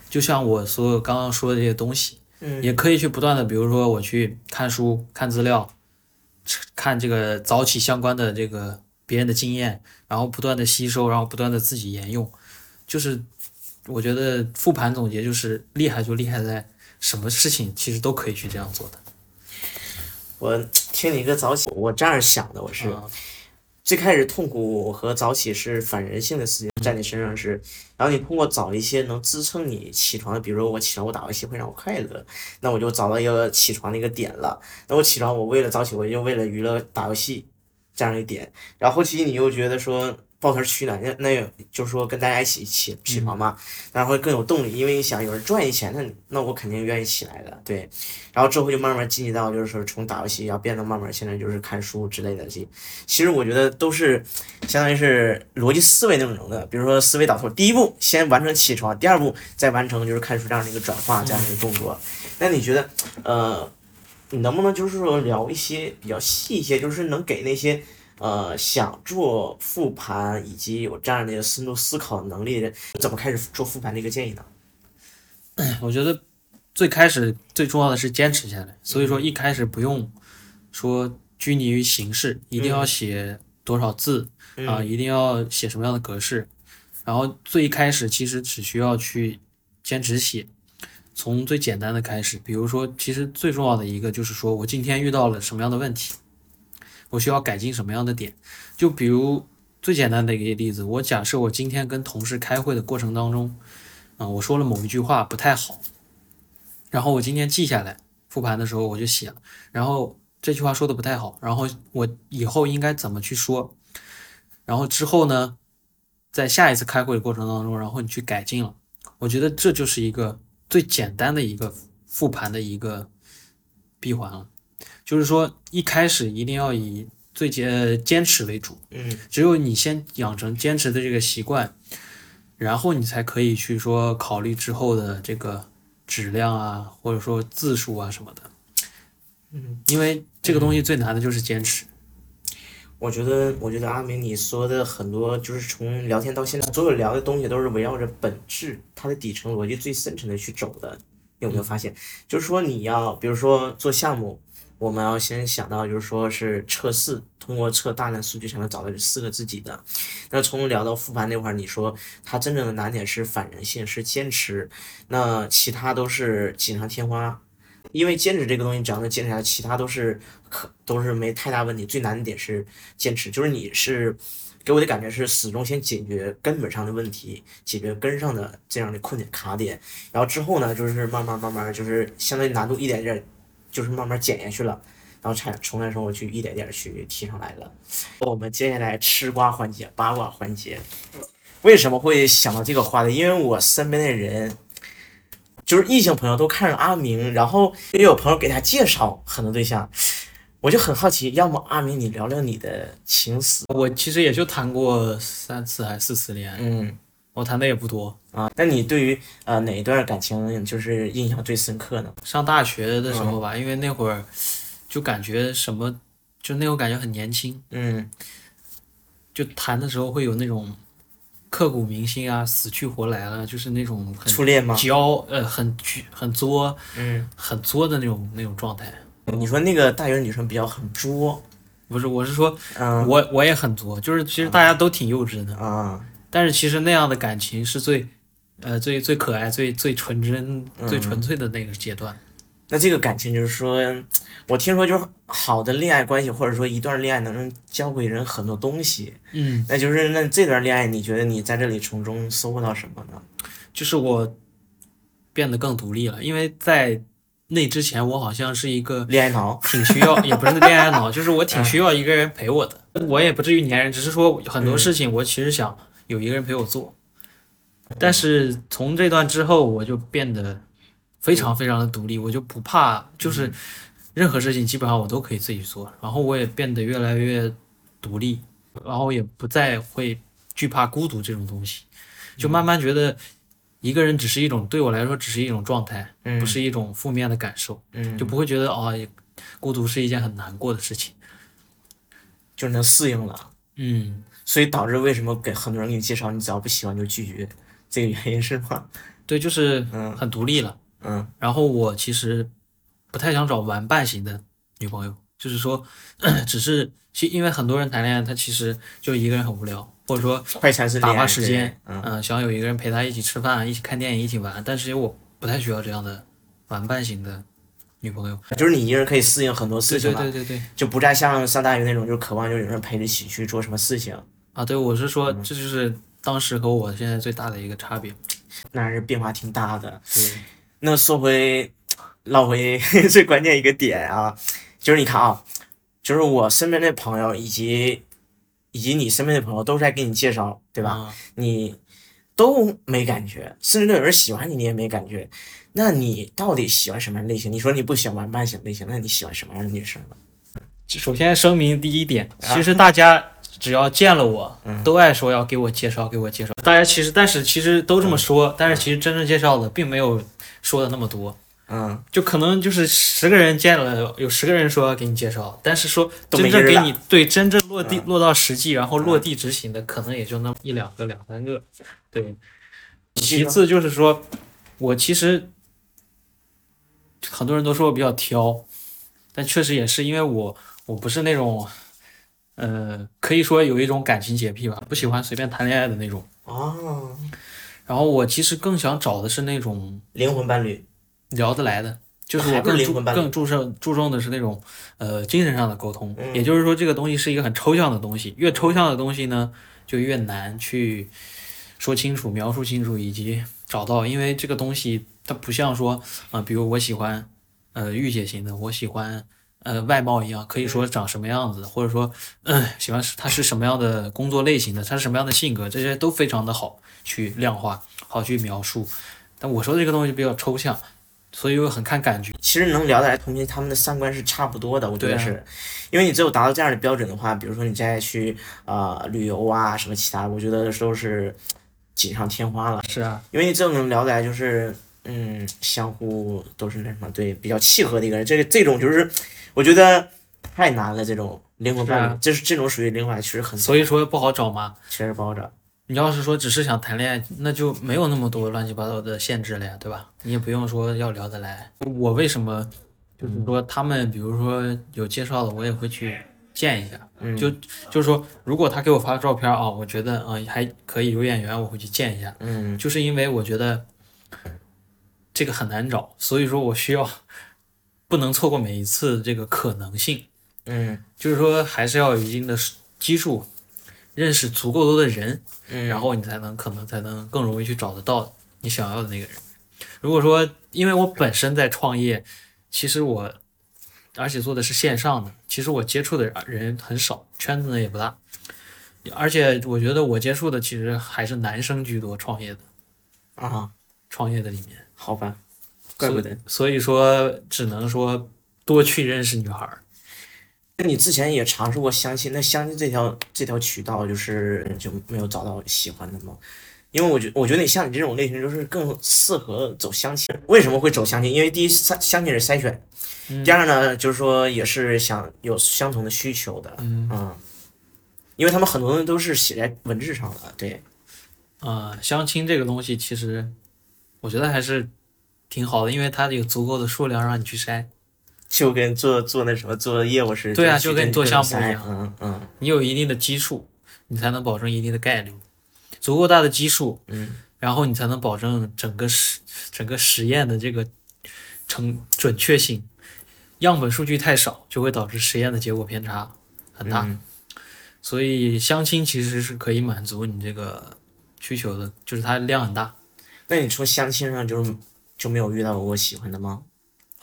就像我所有刚刚说的这些东西，嗯也可以去不断的，比如说我去看书、看资料，看这个早起相关的这个别人的经验，然后不断的吸收，然后不断的自己沿用。就是我觉得复盘总结就是厉害，就厉害在什么事情其实都可以去这样做的。我听你一个早起，我这样想的，我是。啊最开始痛苦和早起是反人性的事情，在你身上是，然后你通过找一些能支撑你起床的，比如说我起床我打游戏会让我快乐，那我就找到一个起床的一个点了。那我起床我为了早起，我就为了娱乐打游戏这样一点，然后后期你又觉得说抱团取暖，那那也就是说跟大家一起起起床嘛，然后会更有动力，因为你想有人赚一钱，那那我肯定愿意起来的，对。然后之后就慢慢晋级到就是说从打游戏要变得慢慢现在就是看书之类的这。其实我觉得都是相当于是逻辑思维那种的，比如说思维导图，第一步先完成起床，第二步再完成就是看书这样的一个转化这样的一个动作。那你觉得，呃，你能不能就是说聊一些比较细一些，就是能给那些呃想做复盘以及有这样的一个深度思考能力的人，怎么开始做复盘的一个建议呢？我觉得最开始最重要的是坚持下来，所以说一开始不用说拘泥于形式，一定要写多少字啊、一定要写什么样的格式，然后最开始其实只需要去坚持写，从最简单的开始，比如说，其实最重要的一个就是说我今天遇到了什么样的问题，我需要改进什么样的点，就比如最简单的一个例子，我假设我今天跟同事开会的过程当中，啊、我说了某一句话不太好，然后我今天记下来，复盘的时候我就写了，然后这句话说的不太好，然后我以后应该怎么去说，然后之后呢，在下一次开会的过程当中，然后你去改进了，我觉得这就是一个最简单的一个复盘的一个闭环了，就是说一开始一定要以最坚坚持为主，嗯。只有你先养成坚持的这个习惯，然后你才可以去说考虑之后的这个质量啊，或者说字数啊什么的。嗯，因为这个东西最难的就是坚持。我觉得，我觉得阿明你说的很多，就是从聊天到现在，所有聊的东西都是围绕着本质，它的底层逻辑最深层的去走的。有没有发现？就是说你要，比如说做项目，我们要先想到，就是说是测试，通过测大量数据才能找到四个自己的。那从聊到复盘那块儿，你说它真正的难点是反人性，是坚持，那其他都是锦上添花。因为坚持这个东西，只要能坚持下来，其他都是可都是没太大问题。最难的点是坚持，就是你是给我的感觉是始终先解决根本上的问题，解决根上的这样的困点卡点，然后之后呢，就是慢慢慢慢就是相当于难度一点点，就是慢慢减下去了。然后才从那时候去一点点去提上来了。我们接下来吃瓜环节、八卦环节，为什么会想到这个话题？因为我身边的人，就是异性朋友都看上阿明，然后也有朋友给他介绍很多对象，我就很好奇，要么阿明你聊聊你的情史？我其实也就谈过三次还是四次恋爱，嗯我谈的也不多。啊，那你对于呃哪一段感情就是印象最深刻呢？上大学的时候吧，因为那会儿就感觉什么，就那种感觉很年轻，嗯就谈的时候会有那种刻骨铭心啊，死去活来了，就是那种很初恋吗？娇呃很巨很作嗯，很作的那种那种状态。你说那个大学女生比较很作，不是，我是说嗯我我也很作，就是其实大家都挺幼稚的，啊，但是其实那样的感情是最呃最最可爱、最最纯真、嗯最纯粹的那个阶段。那这个感情就是说，我听说就是好的恋爱关系，或者说一段恋爱能教给人很多东西。嗯，那就是那这段恋爱，你觉得你在这里从中收获到什么呢？就是我变得更独立了，因为在那之前我好像是一个恋爱脑，挺需要，也不是恋爱脑，就是我挺需要一个人陪我的。我也不至于粘人，只是说很多事情我其实想有一个人陪我做。但是从这段之后，我就变得非常非常的独立，我就不怕，就是任何事情基本上我都可以自己做。然后我也变得越来越独立，然后也不再会惧怕孤独这种东西，就慢慢觉得一个人只是一种对我来说只是一种状态，嗯，不是一种负面的感受。嗯，就不会觉得哦，孤独是一件很难过的事情。就能适应了，嗯，所以导致为什么给很多人给你介绍，你只要不喜欢就拒绝，这个原因是吗？对，就是嗯很独立了。嗯然后我其实不太想找玩伴型的女朋友，就是说，只是其因为很多人谈恋爱，他其实就一个人很无聊，或者说快餐式打发时间，嗯嗯、想有一个人陪他一起吃饭、一起看电影、一起玩。但是我不太需要这样的玩伴型的女朋友。就是你一个人可以适应很多事情嘛，对对对对，就不再像上大学那种，就是渴望就有人陪着一起去做什么事情，啊，对，我是说，嗯这就是当时和我现在最大的一个差别。那还是变化挺大的。对，那说回唠回 最关键一个点啊，就是你看啊，就是我身边的朋友以及以及你身边的朋友都在给你介绍，对吧？啊你都没感觉，甚至都有人喜欢你，你也没感觉。那你到底喜欢什么样类型？你说你不喜欢玩伴型类型，那你喜欢什么样的女生呢？首先声明第一点，啊其实大家只要见了我，嗯都爱说要给我介绍，给我介绍。大家其实，但是其实都这么说，但是其实真正介绍的并没有说的那么多，嗯，就可能就是十个人见了，有十个人说要给你介绍，但是说真正给你对真正落地、嗯。落到实际，然后落地执行的，可能也就那么一两个、两三个。对，其次就是说，我其实很多人都说我比较挑，但确实也是因为我我不是那种，呃，可以说有一种感情洁癖吧，不喜欢随便谈恋爱的那种。哦，然后我其实更想找的是那种灵魂伴侣，聊得来的，就是我更注更注重注重的是那种呃精神上的沟通。嗯也就是说，这个东西是一个很抽象的东西，越抽象的东西呢，就越难去说清楚、描述清楚以及找到，因为这个东西它不像说啊、呃比如我喜欢呃御姐型的，我喜欢。呃，外貌一样，可以说长什么样子，或者说，嗯，喜欢是他是什么样的工作类型的，他是什么样的性格，这些都非常的好去量化，好去描述。但我说的这个东西比较抽象，所以我很看感觉。其实能聊得来同学，他们的三观是差不多的，我觉得是，因为你只有达到这样的标准的话，比如说你再去呃旅游啊什么其他，我觉得都是锦上添花了。是啊，因为你只有能聊得来，就是嗯，相互都是那什么，对，比较契合的一个人。这个这种就是我觉得太难了，这种灵魂伴侣，是啊这是这种属于灵魂，确实很所以说不好找嘛。确实不好找。你要是说只是想谈恋爱，那就没有那么多乱七八糟的限制了呀，对吧？你也不用说要聊得来。我为什么就是说他们，比如说有介绍的，我也会去见一下。嗯，就就是说，如果他给我发照片啊，我觉得啊、还可以有眼缘，我会去见一下。嗯就是因为我觉得这个很难找，所以说我需要不能错过每一次这个可能性，嗯就是说还是要有一定的基数，认识足够多的人，嗯，然后你才能可能才能更容易去找得到你想要的那个人。如果说因为我本身在创业，其实我而且做的是线上的，其实我接触的人很少，圈子呢也不大，而且我觉得我接触的其实还是男生居多，创业的啊，创业的里面，好吧，怪不得。所以说只能说多去认识女孩儿。那你之前也尝试过相亲，那相亲这条这条渠道就是就没有找到喜欢的吗？因为我觉我觉得你像你这种类型就是更适合走相亲。为什么会走相亲？因为第一相相亲是筛选，第二呢就是说也是想有相同的需求的，嗯因为他们很多东西都是写在文字上的，对，啊、相亲这个东西其实我觉得还是挺好的，因为它有足够的数量让你去筛。就跟做做那什么做业务似的，对啊就跟你做项目一样嗯嗯你有一定的基数，你才能保证一定的概率，足够大的基数，嗯，然后你才能保证整个实整个实验的这个成准确性。样本数据太少，就会导致实验的结果偏差很大。嗯所以相亲其实是可以满足你这个需求的，就是它量很大。那你从相亲上就是就没有遇到过喜欢的吗？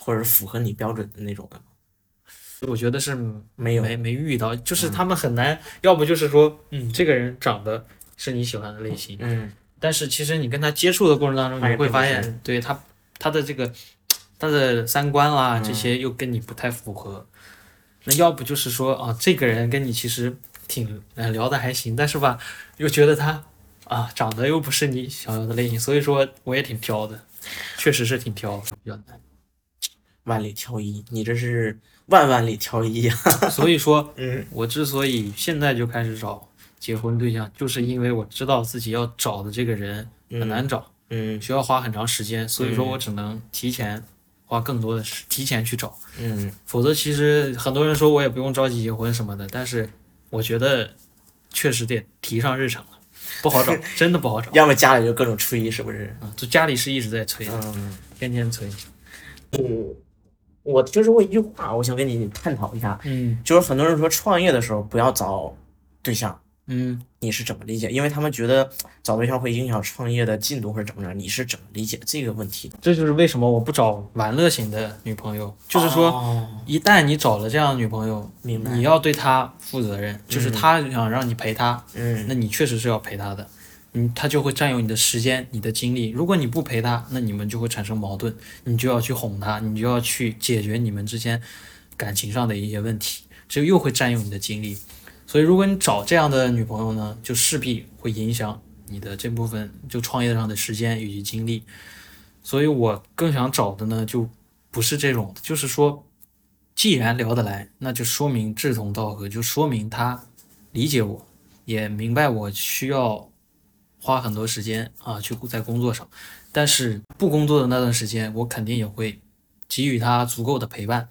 或者符合你标准的那种的吗？我觉得是没有，没没遇到，就是他们很难，要不就是说，嗯，这个人长得是你喜欢的类型，嗯但是其实你跟他接触的过程当中，你会发现，对他他的这个他的三观啦嗯这些又跟你不太符合。那要不就是说啊，这个人跟你其实挺呃聊的还行，但是吧，又觉得他啊长得又不是你想要的类型，所以说我也挺挑的，确实是挺挑的，比较难。万里挑一，你这是万万里挑一呀、所以说，嗯。我之所以现在就开始找结婚对象，就是因为我知道自己要找的这个人很难找。嗯。需要花很长时间，所以说我只能提前花更多的时，提前去找，嗯，否则其实很多人说我也不用着急结婚什么的，但是我觉得确实得提上日程了，不好找，真的不好找。要么家里就各种催，是不是？啊！就家里是一直在催，嗯。天天催，嗯，我就是问一句话，我想跟你探讨一下，嗯就是很多人说创业的时候不要找对象，嗯，你是怎么理解？因为他们觉得找对象会影响创业的进度或者怎么着，你是怎么理解这个问题的？这就是为什么我不找玩乐型的女朋友，就是说。哦一旦你找了这样的女朋友，明白你要对她负责任，就是她想让你陪她，嗯那你确实是要陪她的，嗯，她就会占用你的时间、你的精力。如果你不陪他，那你们就会产生矛盾，你就要去哄他，你就要去解决你们之间感情上的一些问题，这又会占用你的精力。所以，如果你找这样的女朋友呢，就势必会影响你的这部分就创业上的时间以及精力。所以我更想找的呢，就不是这种，就是说，既然聊得来，那就说明志同道合，就说明他理解我，也明白我需要花很多时间啊去在工作上，但是不工作的那段时间，我肯定也会给予他足够的陪伴，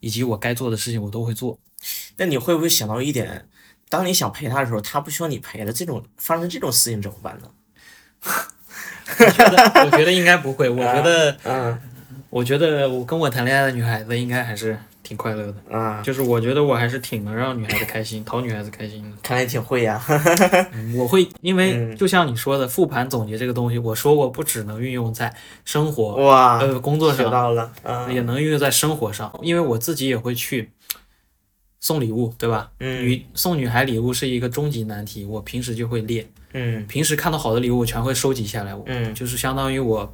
以及我该做的事情我都会做。那你会不会想到一点，当你想陪他的时候，他不需要你陪了，这种发生这种事情怎么办呢？我觉得，我觉得应该不会。我觉得，嗯我觉得我跟我谈恋爱的女孩子应该还是挺快乐的。啊，就是我觉得我还是挺能让女孩子开心，讨女孩子开心的。看来挺会呀、嗯我会，因为嗯就像你说的，复盘总结这个东西，我说过不只能运用在生活、哇，呃工作学上，到了，嗯也能运用在生活上。因为我自己也会去送礼物，对吧？嗯女送女孩礼物是一个终极难题，我平时就会列，嗯平时看到好的礼物我全会收集下来，我嗯就是相当于我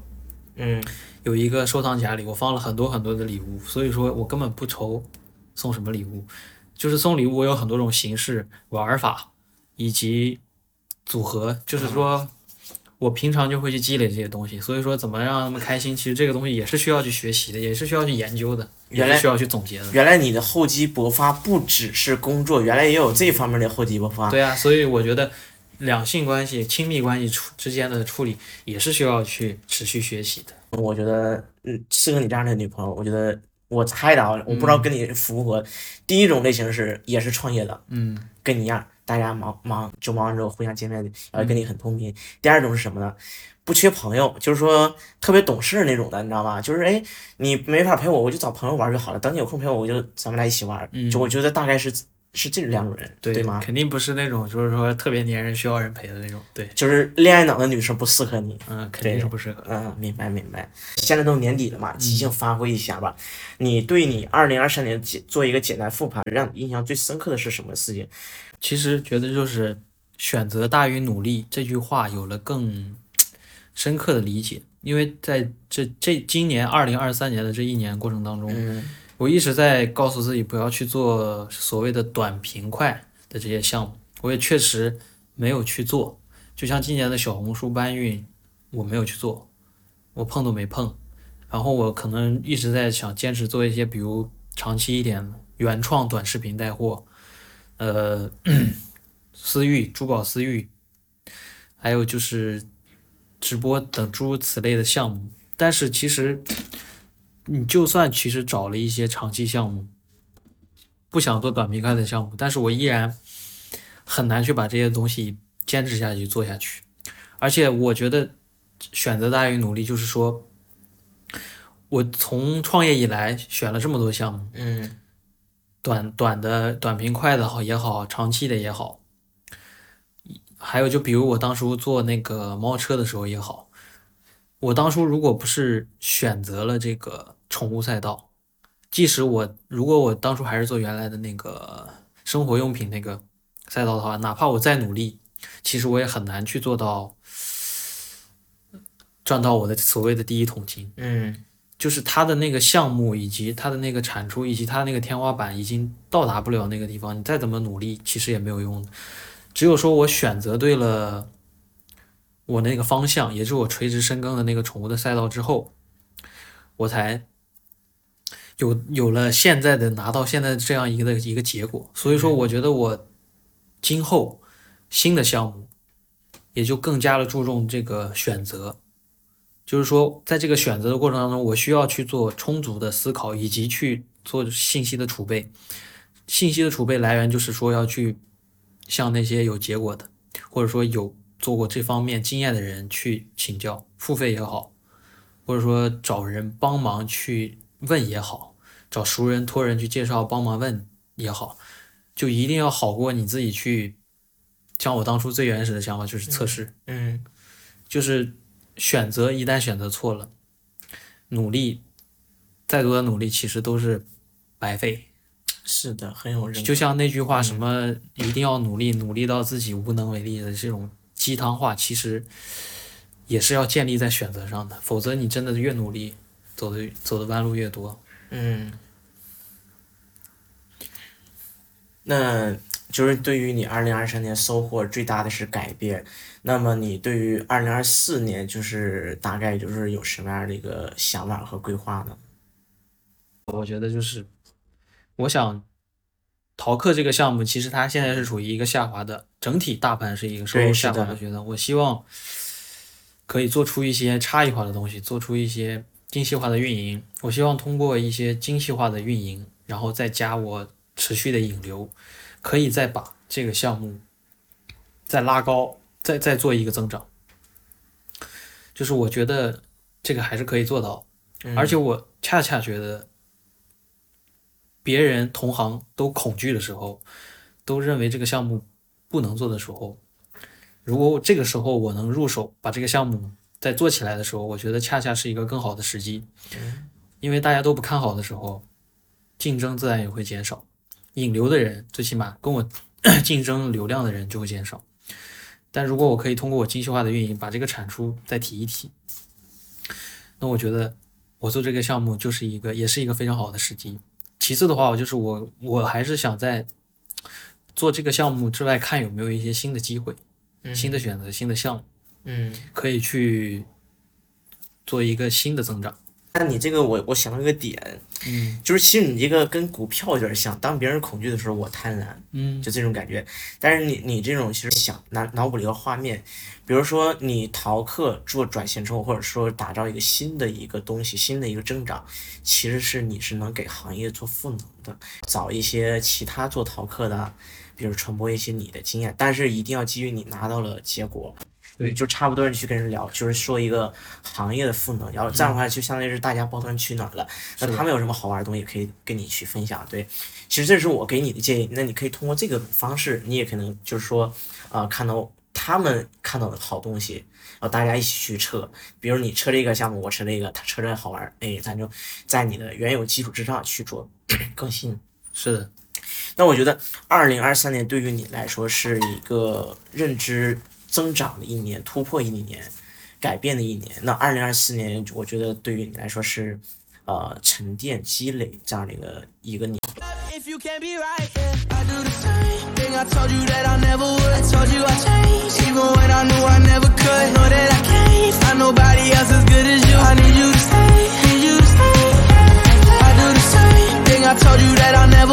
嗯有一个收藏夹里，我放了很多很多的礼物，所以说我根本不愁送什么礼物。就是送礼物，我有很多种形式、玩法以及组合，就是说我平常就会去积累这些东西。所以说，怎么让他们开心，其实这个东西也是需要去学习的，也是需要去研究的，也原来是需要去总结的。原来你的厚积薄发不只是工作，原来也有这方面的厚积薄发。对啊，所以我觉得两性关系、亲密关系处之间的处理也是需要去持续学习的。我觉得，嗯，适合你这样的女朋友，我觉得我猜的啊，我不知道跟你符不符合。第一种类型是也是创业的，嗯跟你一样，大家忙忙就忙完之后互相见面，然后跟你很同频。第二种是什么呢？不缺朋友，就是说特别懂事那种的，你知道吧？就是哎，你没法陪我，我就找朋友玩就好了。等你有空陪我，我就咱们俩一起玩。嗯就我觉得大概是是这两种人，对吗？肯定不是那种就是说特别粘人需要人陪的那种，对，就是恋爱脑的女生不适合你。嗯，肯定是不适合。嗯，明白明白。现在都年底了嘛，即兴发挥一下吧。你对你二零二三年简做一个简单复盘，让你印象最深刻的是什么事情？其实觉得就是选择大于努力这句话有了更深刻的理解，因为在这这今年二零二三年的这一年过程当中，嗯我一直在告诉自己不要去做所谓的短平快的这些项目，我也确实没有去做。就像今年的小红书搬运，我没有去做，我碰都没碰。然后我可能一直在想坚持做一些，比如长期一点原创短视频带货，呃，私域珠宝私域，还有就是直播等诸如此类的项目。但是其实你就算其实找了一些长期项目，不想做短平快的项目，但是我依然很难去把这些东西坚持下去做下去。而且我觉得选择大于努力，就是说，我从创业以来选了这么多项目，嗯短短的、短平快的好也好，长期的也好，还有就比如我当初做那个猫车的时候也好，我当初如果不是选择了这个宠物赛道，即使我如果我当初还是做原来的那个生活用品那个赛道的话，哪怕我再努力，其实我也很难去做到赚到我的所谓的第一桶金。嗯就是它的那个项目以及它的那个产出以及它那个天花板已经到达不了那个地方，你再怎么努力其实也没有用的。只有说我选择对了我那个方向，也是我垂直深耕的那个宠物的赛道之后，我才有有了现在的拿到现在这样一个一个结果。所以说，我觉得我今后新的项目也就更加的注重这个选择。就是说，在这个选择的过程当中，我需要去做充足的思考，以及去做信息的储备。信息的储备来源就是说要去向那些有结果的，或者说有做过这方面经验的人去请教，付费也好，或者说找人帮忙去问也好，找熟人托人去介绍帮忙问也好，就一定要好过你自己去。像我当初最原始的想法就是测试，嗯就是选择一旦选择错了，努力再多的努力其实都是白费。是的，很有认就像那句话，什么一定要努力，努力到自己无能为力的这种鸡汤话，其实也是要建立在选择上的，否则你真的越努力，走的走的弯路越多。嗯，那就是对于你二零二三年收获最大的是改变。那么你对于二零二四年就是大概就是有什么样的一个想法和规划呢？我觉得就是，我想淘客这个项目，其实它现在是处于一个下滑的，整体大盘是一个收入下滑的阶段。我希望可以做出一些差异化的东西，做出一些精细化的运营。我希望通过一些精细化的运营，然后再加我持续的引流，可以再把这个项目再拉高，再再做一个增长。就是我觉得这个还是可以做到，而且我恰恰觉得。别人同行都恐惧的时候，都认为这个项目不能做的时候，如果这个时候我能入手把这个项目再做起来的时候，我觉得恰恰是一个更好的时机。因为大家都不看好的时候，竞争自然也会减少，引流的人最起码跟我 竞争流量的人就会减少。但如果我可以通过我精细化的运营把这个产出再提一提，那我觉得我做这个项目就是一个也是一个非常好的时机。其次的话，我就是我我还是想在做这个项目之外，看有没有一些新的机会、新的选择、新的项目，嗯，可以去做一个新的增长。那你这个我我想到一个点，嗯就是其实你这个跟股票有点像，当别人恐惧的时候，我贪婪，嗯就这种感觉。但是你你这种其实想脑脑补了一个画面，比如说你逃课做转型之后，或者说打造一个新的一个东西，新的一个增长，其实是你是能给行业做赋能的。找一些其他做逃课的，比如传播一些你的经验，但是一定要基于你拿到了结果。对就差不多你去跟人聊，就是说一个行业的赋能，然后这样的话就相当于是大家抱团取暖了。那他们有什么好玩的东西可以跟你去分享？对，其实这是我给你的建议，那你可以通过这个方式，你也可能就是说，呃，看到他们看到的好东西，然后大家一起去测。比如你测这个项目，我测这个，他测这好玩，哎，咱就在你的原有基础之上去做 更新。是的，那我觉得二零二三年对于你来说是一个认知增长的一年，突破一年，改变的一年。那二零二四年，我觉得对于你来说是呃沉淀积累这样的一个一个年。If you can't be right, yeah, I do the same thing. I told you that I never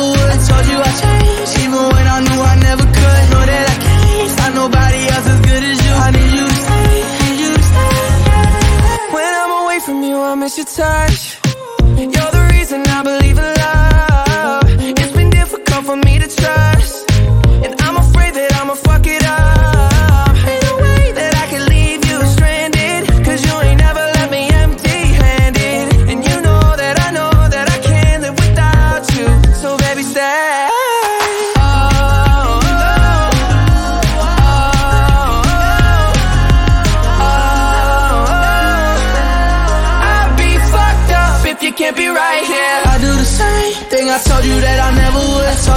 would. I told you I'd change, even when I knew I never could. Know that I can't Nobody else as good as you. I need you to stay, need you to stay. When I'm away from you, I miss your touch. You're the reason I believe.